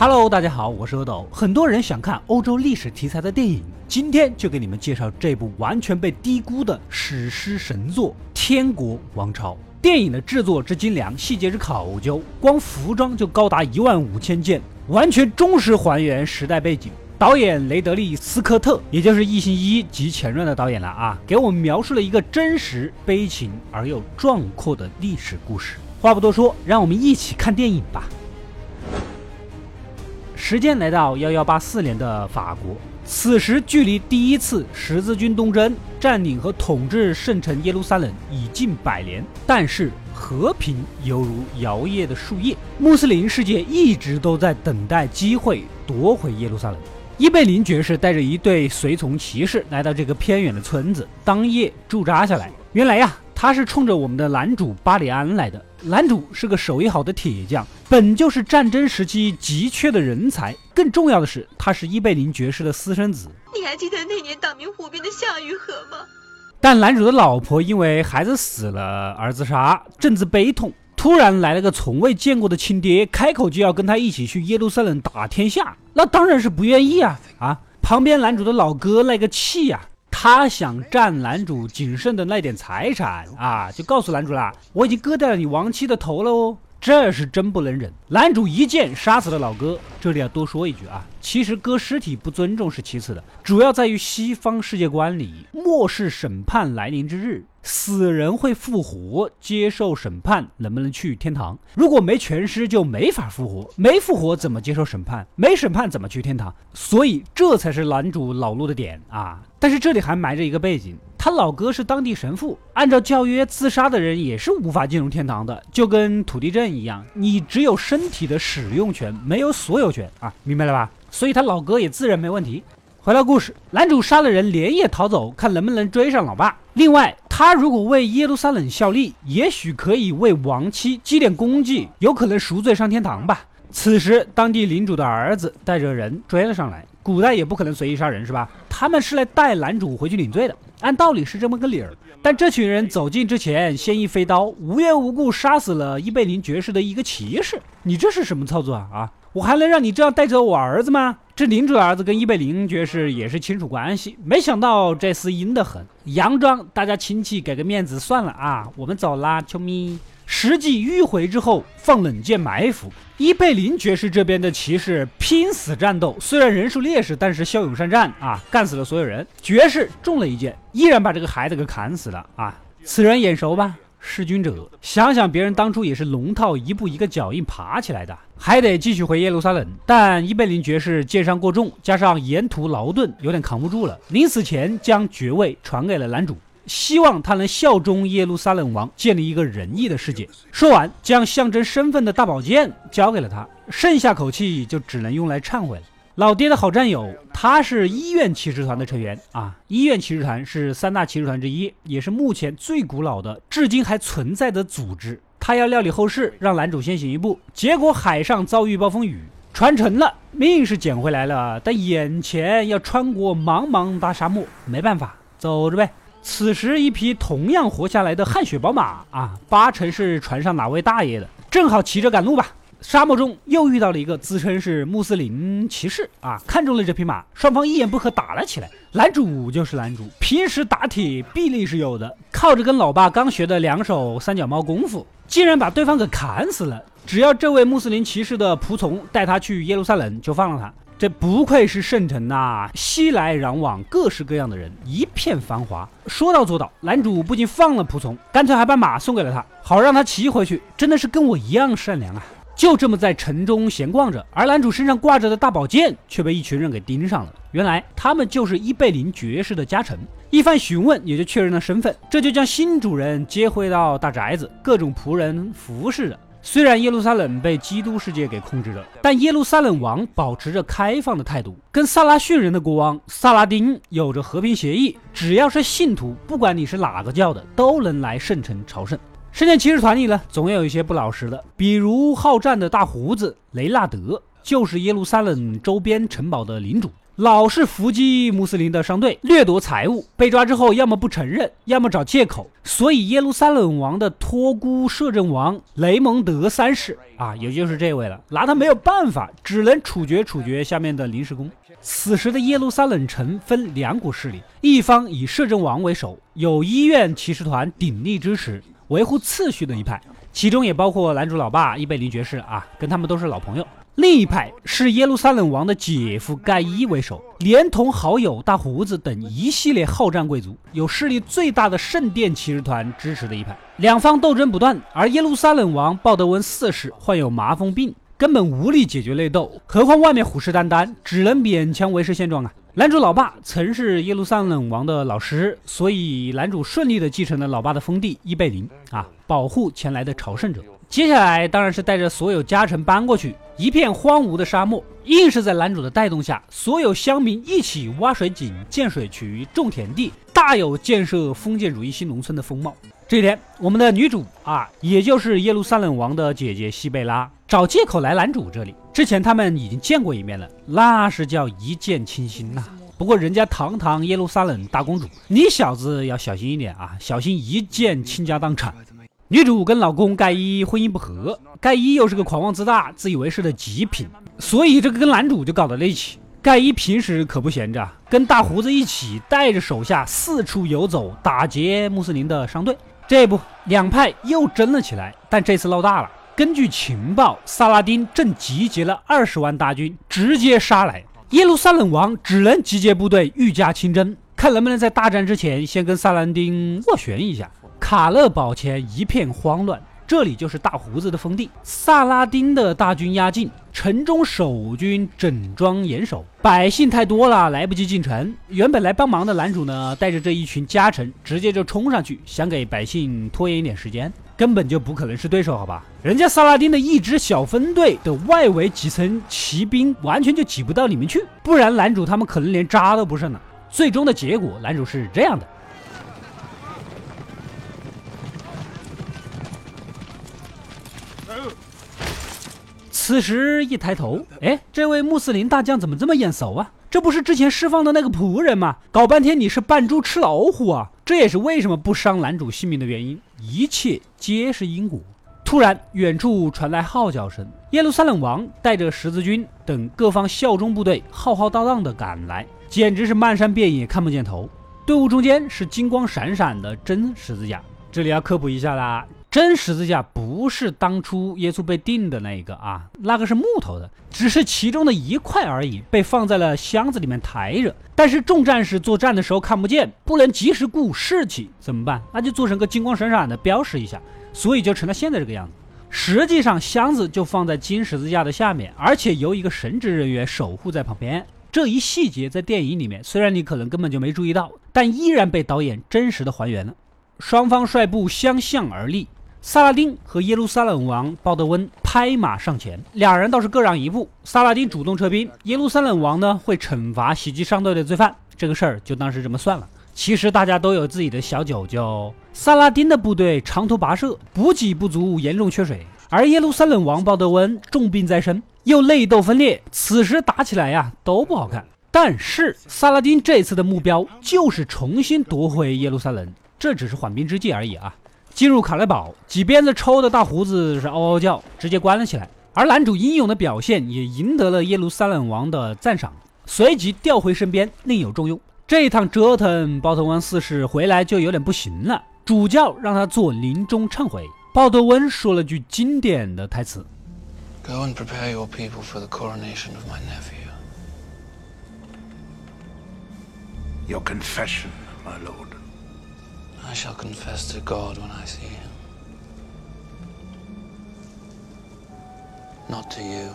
Hello，大家好，我是阿斗。很多人想看欧洲历史题材的电影，今天就给你们介绍这部完全被低估的史诗神作《天国王朝》。电影的制作之精良，细节之考究，光服装就高达一万五千件，完全忠实还原时代背景。导演雷德利·斯科特，也就是《异形一》及前传的导演了啊，给我们描述了一个真实、悲情而又壮阔的历史故事。话不多说，让我们一起看电影吧。时间来到幺幺八四年的法国，此时距离第一次十字军东征占领和统治圣城耶路撒冷已近百年，但是和平犹如摇曳的树叶。穆斯林世界一直都在等待机会夺回耶路撒冷。伊贝林爵士带着一队随从骑士来到这个偏远的村子，当夜驻扎下来。原来呀。他是冲着我们的男主巴里安来的。男主是个手艺好的铁匠，本就是战争时期急缺的人才。更重要的是，他是伊贝林爵士的私生子。你还记得那年大明湖边的夏雨荷吗？但男主的老婆因为孩子死了而自杀，正值悲痛。突然来了个从未见过的亲爹，开口就要跟他一起去耶路撒冷打天下，那当然是不愿意啊！啊，旁边男主的老哥那个气呀！他想占男主仅剩的那点财产啊，就告诉男主啦，我已经割掉了你亡妻的头了哦，这是真不能忍。男主一剑杀死了老哥。这里要多说一句啊，其实割尸体不尊重是其次的，主要在于西方世界观里，末世审判来临之日。死人会复活，接受审判，能不能去天堂？如果没全尸，就没法复活。没复活怎么接受审判？没审判怎么去天堂？所以这才是男主恼怒的点啊！但是这里还埋着一个背景，他老哥是当地神父，按照教约，自杀的人也是无法进入天堂的，就跟土地证一样，你只有身体的使用权，没有所有权啊，明白了吧？所以他老哥也自认没问题。回到故事，男主杀了人，连夜逃走，看能不能追上老爸。另外，他如果为耶路撒冷效力，也许可以为亡妻积点功绩，有可能赎罪上天堂吧。此时，当地领主的儿子带着人追了上来。古代也不可能随意杀人，是吧？他们是来带男主回去领罪的，按道理是这么个理儿。但这群人走近之前，先一飞刀，无缘无故杀死了伊贝林爵士的一个骑士。你这是什么操作啊？啊！我还能让你这样带走我儿子吗？这领主的儿子跟伊贝林爵士也是亲属关系，没想到这厮阴得很，佯装大家亲戚给个面子算了啊，我们走啦，球迷。实际迂回之后放冷箭埋伏，伊贝林爵士这边的骑士拼死战斗，虽然人数劣势，但是骁勇善战啊，干死了所有人。爵士中了一箭，依然把这个孩子给砍死了啊！此人眼熟吧？弑君者，想想别人当初也是龙套一步一个脚印爬起来的，还得继续回耶路撒冷。但伊贝林爵士箭伤过重，加上沿途劳顿，有点扛不住了。临死前将爵位传给了男主，希望他能效忠耶路撒冷王，建立一个仁义的世界。说完，将象征身份的大宝剑交给了他，剩下口气就只能用来忏悔了。老爹的好战友，他是医院骑士团的成员啊！医院骑士团是三大骑士团之一，也是目前最古老的、至今还存在的组织。他要料理后事，让男主先行一步。结果海上遭遇暴风雨，船沉了，命是捡回来了，但眼前要穿过茫茫大沙漠，没办法，走着呗。此时，一匹同样活下来的汗血宝马啊，八成是船上哪位大爷的，正好骑着赶路吧。沙漠中又遇到了一个自称是穆斯林骑士啊，看中了这匹马，双方一言不合打了起来。男主就是男主，平时打铁臂力是有的，靠着跟老爸刚学的两手三脚猫功夫，竟然把对方给砍死了。只要这位穆斯林骑士的仆从带他去耶路撒冷，就放了他。这不愧是圣城呐，熙来攘往，各式各样的人，一片繁华。说到做到，男主不仅放了仆从，干脆还把马送给了他，好让他骑回去。真的是跟我一样善良啊。就这么在城中闲逛着，而男主身上挂着的大宝剑却被一群人给盯上了。原来他们就是伊贝林爵士的家臣。一番询问，也就确认了身份，这就将新主人接回到大宅子，各种仆人服侍着。虽然耶路撒冷被基督世界给控制了，但耶路撒冷王保持着开放的态度，跟萨拉逊人的国王萨拉丁有着和平协议，只要是信徒，不管你是哪个教的，都能来圣城朝圣。圣剑骑士团里呢，总有一些不老实的，比如好战的大胡子雷纳德，就是耶路撒冷周边城堡的领主。老是伏击穆斯林的商队，掠夺财物。被抓之后，要么不承认，要么找借口。所以耶路撒冷王的托孤摄政王雷蒙德三世啊，也就是这位了，拿他没有办法，只能处决处决下面的临时工。此时的耶路撒冷城分两股势力，一方以摄政王为首，有医院骑士团鼎力支持，维护秩序的一派，其中也包括男主老爸伊贝林爵士啊，跟他们都是老朋友。另一派是耶路撒冷王的姐夫盖伊为首，连同好友大胡子等一系列好战贵族，有势力最大的圣殿骑士团支持的一派。两方斗争不断，而耶路撒冷王鲍德温四世患有麻风病，根本无力解决内斗，何况外面虎视眈眈，只能勉强维持现状啊。男主老爸曾是耶路撒冷王的老师，所以男主顺利的继承了老爸的封地伊贝林啊，保护前来的朝圣者。接下来当然是带着所有家臣搬过去，一片荒芜的沙漠，硬是在男主的带动下，所有乡民一起挖水井、建水渠、种田地，大有建设封建主义新农村的风貌。这天，我们的女主啊，也就是耶路撒冷王的姐姐西贝拉，找借口来男主这里。之前他们已经见过一面了，那是叫一见倾心呐。不过人家堂堂耶路撒冷大公主，你小子要小心一点啊，小心一见倾家荡产。女主跟老公盖伊婚姻不和，盖伊又是个狂妄自大、自以为是的极品，所以这个跟男主就搞到了一起。盖伊平时可不闲着，跟大胡子一起带着手下四处游走，打劫穆斯林的商队。这不，两派又争了起来，但这次闹大了。根据情报，萨拉丁正集结了二十万大军，直接杀来。耶路撒冷王只能集结部队，御驾亲征，看能不能在大战之前先跟萨拉丁斡旋一下。卡勒堡前一片慌乱，这里就是大胡子的封地。萨拉丁的大军压境，城中守军整装严守，百姓太多了，来不及进城。原本来帮忙的男主呢，带着这一群家臣，直接就冲上去，想给百姓拖延一点时间，根本就不可能是对手，好吧？人家萨拉丁的一支小分队的外围几层骑兵，完全就挤不到里面去，不然男主他们可能连渣都不剩了。最终的结果，男主是这样的。此时一抬头，哎，这位穆斯林大将怎么这么眼熟啊？这不是之前释放的那个仆人吗？搞半天你是扮猪吃老虎啊！这也是为什么不伤男主性命的原因。一切皆是因果。突然，远处传来号角声，耶路撒冷王带着十字军等各方效忠部队浩浩荡荡地赶来，简直是漫山遍野看不见头。队伍中间是金光闪闪的真十字架。这里要科普一下啦。真十字架不是当初耶稣被钉的那一个啊，那个是木头的，只是其中的一块而已，被放在了箱子里面抬着。但是众战士作战的时候看不见，不能及时顾士气，怎么办？那就做成个金光闪闪的标识一下，所以就成了现在这个样子。实际上箱子就放在金十字架的下面，而且由一个神职人员守护在旁边。这一细节在电影里面虽然你可能根本就没注意到，但依然被导演真实的还原了。双方率部相向而立。萨拉丁和耶路撒冷王鲍德温拍马上前，两人倒是各让一步。萨拉丁主动撤兵，耶路撒冷王呢会惩罚袭击商队的罪犯，这个事儿就当是这么算了。其实大家都有自己的小九九。萨拉丁的部队长途跋涉，补给不足，严重缺水；而耶路撒冷王鲍德温重病在身，又内斗分裂，此时打起来呀都不好看。但是萨拉丁这次的目标就是重新夺回耶路撒冷，这只是缓兵之计而已啊。进入卡勒堡，几鞭子抽的大胡子是嗷嗷叫，直接关了起来。而男主英勇的表现也赢得了耶路撒冷王的赞赏，随即调回身边，另有重用。这一趟折腾，鲍德温四世回来就有点不行了。主教让他做临终忏悔，鲍德温说了句经典的台词：“Go and prepare your people for the coronation of my nephew. Your confession, my lord.” I shall confess to God when I see him. Not to you.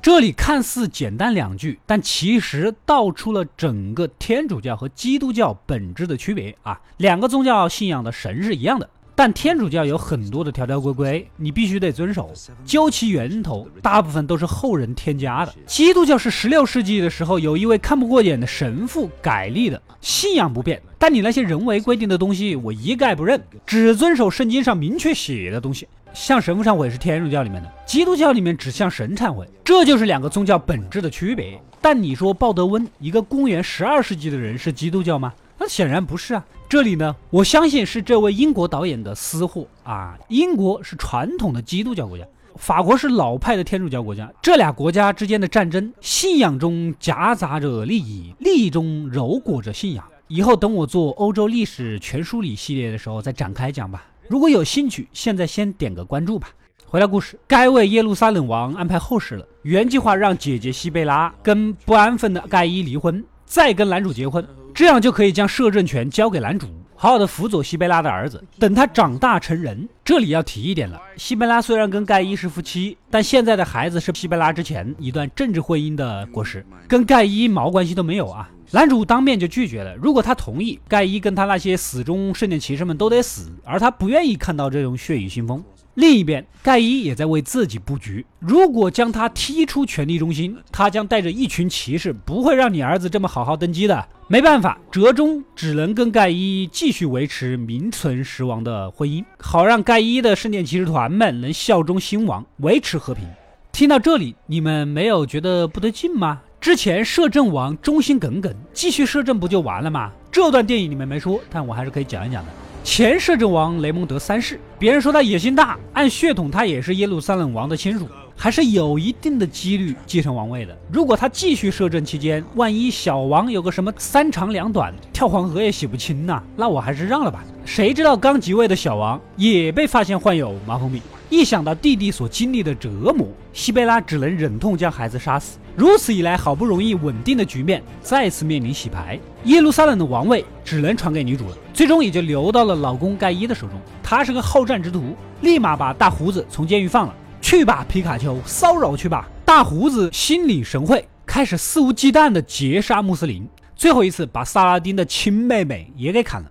这里看似简单两句，但其实道出了整个天主教和基督教本质的区别啊！两个宗教信仰的神是一样的，但天主教有很多的条条规规，你必须得遵守。究其源头，大部分都是后人添加的。基督教是十六世纪的时候有一位看不过眼的神父改立的，信仰不变，但你那些人为规定的东西我一概不认，只遵守圣经上明确写的东西。向神父忏悔是天主教里面的，基督教里面只向神忏悔，这就是两个宗教本质的区别。但你说鲍德温一个公元十二世纪的人是基督教吗？那显然不是啊。这里呢，我相信是这位英国导演的私货啊。英国是传统的基督教国家，法国是老派的天主教国家。这俩国家之间的战争，信仰中夹杂着利益，利益中揉裹着信仰。以后等我做欧洲历史全梳理系列的时候再展开讲吧。如果有兴趣，现在先点个关注吧。回到故事，该为耶路撒冷王安排后事了。原计划让姐姐西贝拉跟不安分的盖伊离婚，再跟男主结婚。这样就可以将摄政权交给男主，好好的辅佐西贝拉的儿子，等他长大成人。这里要提一点了，西贝拉虽然跟盖伊是夫妻，但现在的孩子是西贝拉之前一段政治婚姻的果实，跟盖伊毛关系都没有啊。男主当面就拒绝了，如果他同意，盖伊跟他那些死忠圣殿骑士们都得死，而他不愿意看到这种血雨腥风。另一边，盖伊也在为自己布局。如果将他踢出权力中心，他将带着一群骑士，不会让你儿子这么好好登基的。没办法，折中只能跟盖伊继续维持名存实亡的婚姻，好让盖伊的圣殿骑士团们能效忠新王，维持和平。听到这里，你们没有觉得不对劲吗？之前摄政王忠心耿耿，继续摄政不就完了吗？这段电影里面没说，但我还是可以讲一讲的。前摄政王雷蒙德三世，别人说他野心大，按血统他也是耶路撒冷王的亲属，还是有一定的几率继承王位的。如果他继续摄政期间，万一小王有个什么三长两短，跳黄河也洗不清呐，那我还是让了吧。谁知道刚即位的小王也被发现患有麻风病。一想到弟弟所经历的折磨，西贝拉只能忍痛将孩子杀死。如此一来，好不容易稳定的局面再次面临洗牌，耶路撒冷的王位只能传给女主了。最终也就流到了老公盖伊的手中。他是个好战之徒，立马把大胡子从监狱放了。去吧，皮卡丘，骚扰去吧！大胡子心领神会，开始肆无忌惮的劫杀穆斯林。最后一次把萨拉丁的亲妹妹也给砍了。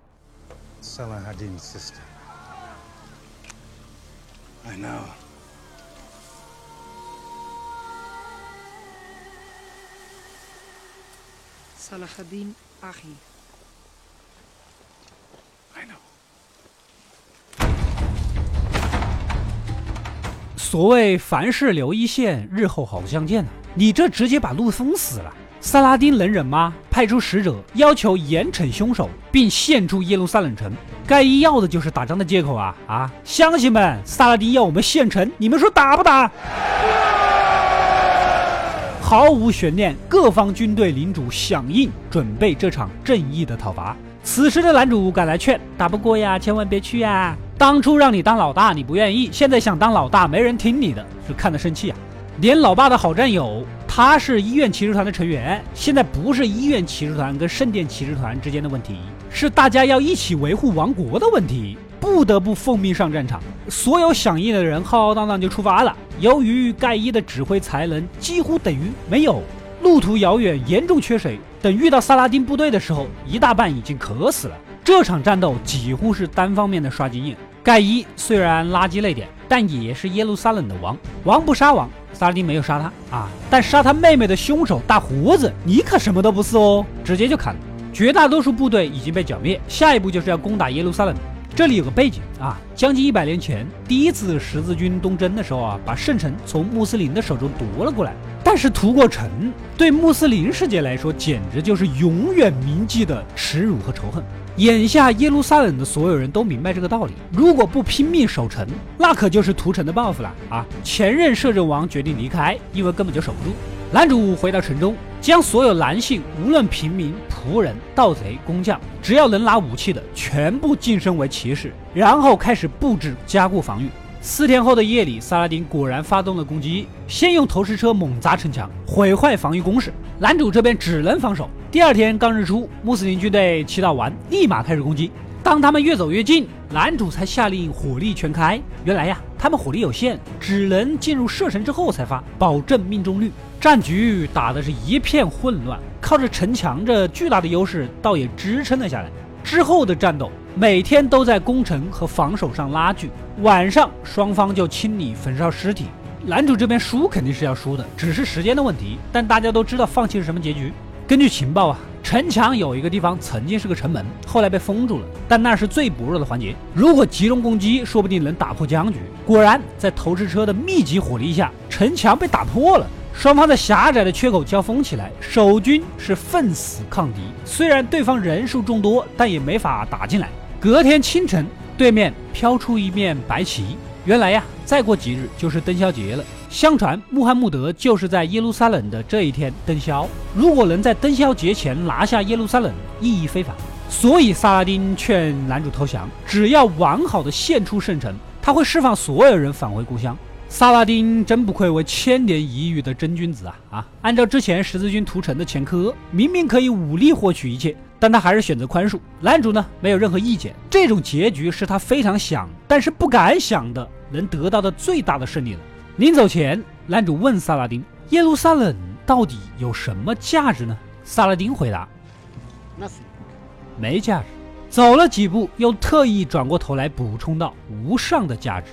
I know. Salahuddin Aghi. I know. 所谓凡事留一线，日后好相见呐。你这直接把路封死了。萨拉丁能忍吗？派出使者要求严惩凶手，并献出耶路撒冷城。盖伊要的就是打仗的借口啊啊！乡亲们，萨拉丁要我们献城，你们说打不打？毫无悬念，各方军队领主响应，准备这场正义的讨伐。此时的男主赶来劝：打不过呀，千万别去呀！当初让你当老大，你不愿意；现在想当老大，没人听你的，是看得生气啊！连老爸的好战友。他是医院骑士团的成员，现在不是医院骑士团跟圣殿骑士团之间的问题，是大家要一起维护王国的问题，不得不奉命上战场。所有响应的人浩浩荡荡就出发了。由于盖伊的指挥才能几乎等于没有，路途遥远，严重缺水，等遇到萨拉丁部队的时候，一大半已经渴死了。这场战斗几乎是单方面的刷经验。盖伊虽然垃圾泪点，但也是耶路撒冷的王，王不杀王。萨拉丁没有杀他啊，但杀他妹妹的凶手大胡子，你可什么都不是哦，直接就砍了。绝大多数部队已经被剿灭，下一步就是要攻打耶路撒冷。这里有个背景啊，将近一百年前，第一次十字军东征的时候啊，把圣城从穆斯林的手中夺了过来。但是屠过城，对穆斯林世界来说，简直就是永远铭记的耻辱和仇恨。眼下耶路撒冷的所有人都明白这个道理，如果不拼命守城，那可就是屠城的报复了啊！前任摄政王决定离开，因为根本就守不住。男主回到城中，将所有男性，无论平民、仆人、盗贼、工匠，只要能拿武器的，全部晋升为骑士，然后开始布置加固防御。四天后的夜里，萨拉丁果然发动了攻击，先用投石车猛砸城墙，毁坏防御工事。男主这边只能防守。第二天刚日出，穆斯林军队祈祷完，立马开始攻击。当他们越走越近，男主才下令火力全开。原来呀，他们火力有限，只能进入射程之后才发，保证命中率。战局打的是一片混乱，靠着城墙这巨大的优势，倒也支撑了下来。之后的战斗每天都在攻城和防守上拉锯，晚上双方就清理焚烧尸体。男主这边输肯定是要输的，只是时间的问题。但大家都知道放弃是什么结局。根据情报啊，城墙有一个地方曾经是个城门，后来被封住了，但那是最薄弱的环节。如果集中攻击，说不定能打破僵局。果然，在投掷车的密集火力下，城墙被打破了。双方在狭窄的缺口交锋起来，守军是奋死抗敌。虽然对方人数众多，但也没法打进来。隔天清晨，对面飘出一面白旗。原来呀，再过几日就是灯宵节了。相传穆罕默德就是在耶路撒冷的这一天登霄。如果能在灯宵节前拿下耶路撒冷，意义非凡。所以萨拉丁劝男主投降，只要完好的献出圣城，他会释放所有人返回故乡。萨拉丁真不愧为千年一遇的真君子啊！啊，按照之前十字军屠城的前科，明明可以武力获取一切。但他还是选择宽恕，男主呢没有任何意见。这种结局是他非常想，但是不敢想的，能得到的最大的胜利了。临走前，男主问萨拉丁：“耶路撒冷到底有什么价值呢？”萨拉丁回答：“Nothing，没价值。”走了几步，又特意转过头来补充道：“无上的价值。”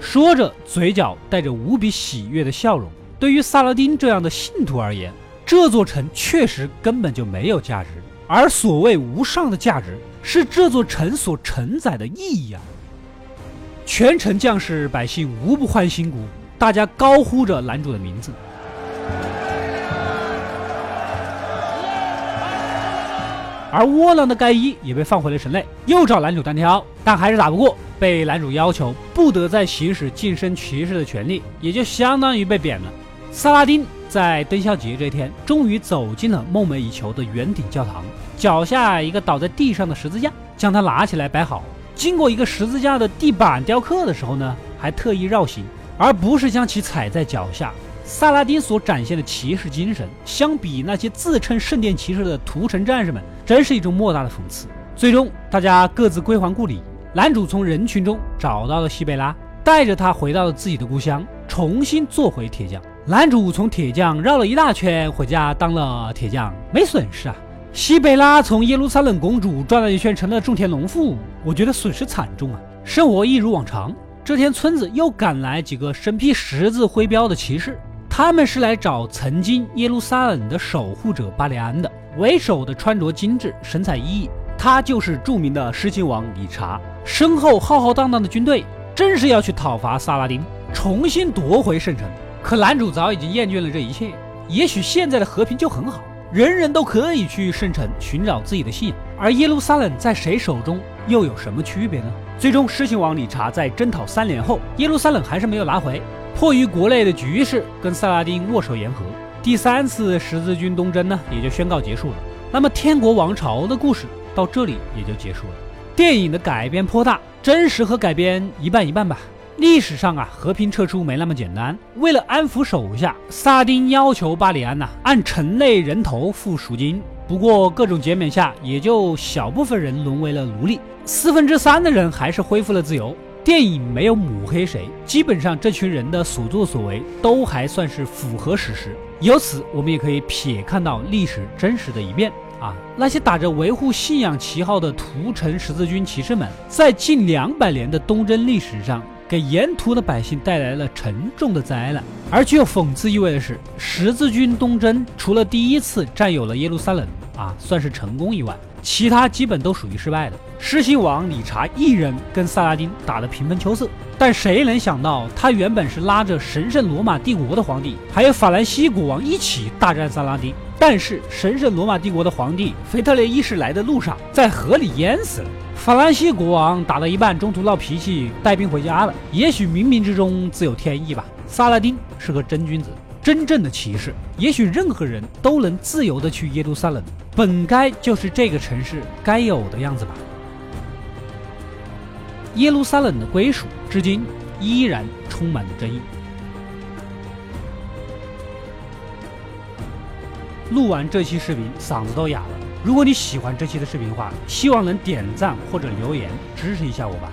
说着，嘴角带着无比喜悦的笑容。对于萨拉丁这样的信徒而言，这座城确实根本就没有价值，而所谓无上的价值，是这座城所承载的意义啊！全城将士百姓无不欢欣鼓舞，大家高呼着男主的名字，而窝囊的盖伊也被放回了城内，又找男主单挑，但还是打不过，被男主要求不得再行使晋升骑士的权利，也就相当于被贬了。萨拉丁在灯宵节这天，终于走进了梦寐以求的圆顶教堂，脚下一个倒在地上的十字架，将它拿起来摆好。经过一个十字架的地板雕刻的时候呢，还特意绕行，而不是将其踩在脚下。萨拉丁所展现的骑士精神，相比那些自称圣殿骑士的屠城战士们，真是一种莫大的讽刺。最终，大家各自归还故里。男主从人群中找到了西贝拉，带着他回到了自己的故乡，重新做回铁匠。男主从铁匠绕了一大圈回家当了铁匠，没损失啊。西贝拉从耶路撒冷公主转了一圈成了种田农妇，我觉得损失惨重啊。生活一如往常，这天村子又赶来几个身披十字徽标的骑士，他们是来找曾经耶路撒冷的守护者巴里安的。为首的穿着精致，神采奕奕，他就是著名的狮心王理查。身后浩浩荡荡的军队，正是要去讨伐萨拉丁，重新夺回圣城。可男主早已经厌倦了这一切，也许现在的和平就很好，人人都可以去圣城寻找自己的信仰，而耶路撒冷在谁手中又有什么区别呢？最终，狮心王理查在征讨三年后，耶路撒冷还是没有拿回，迫于国内的局势，跟萨拉丁握手言和，第三次十字军东征呢也就宣告结束了。那么天国王朝的故事到这里也就结束了。电影的改编颇大，真实和改编一半一半吧。历史上啊，和平撤出没那么简单。为了安抚手下，萨丁要求巴里安呐按城内人头付赎金。不过各种减免下，也就小部分人沦为了奴隶，四分之三的人还是恢复了自由。电影没有抹黑谁，基本上这群人的所作所为都还算是符合史实。由此，我们也可以瞥看到历史真实的一面啊。那些打着维护信仰旗号的屠城十字军骑士们，在近两百年的东征历史上。给沿途的百姓带来了沉重的灾难。而具有讽刺意味的是，十字军东征除了第一次占有了耶路撒冷啊，算是成功以外，其他基本都属于失败的。狮心王理查一人跟萨拉丁打得平分秋色，但谁能想到，他原本是拉着神圣罗马帝国的皇帝，还有法兰西国王一起大战萨拉丁。但是神圣罗马帝国的皇帝腓特烈一世来的路上，在河里淹死了。法兰西国王打到一半，中途闹脾气，带兵回家了。也许冥冥之中自有天意吧。萨拉丁是个真君子，真正的骑士。也许任何人都能自由的去耶路撒冷，本该就是这个城市该有的样子吧。耶路撒冷的归属，至今依然充满着争议。录完这期视频，嗓子都哑了。如果你喜欢这期的视频的话，希望能点赞或者留言支持一下我吧。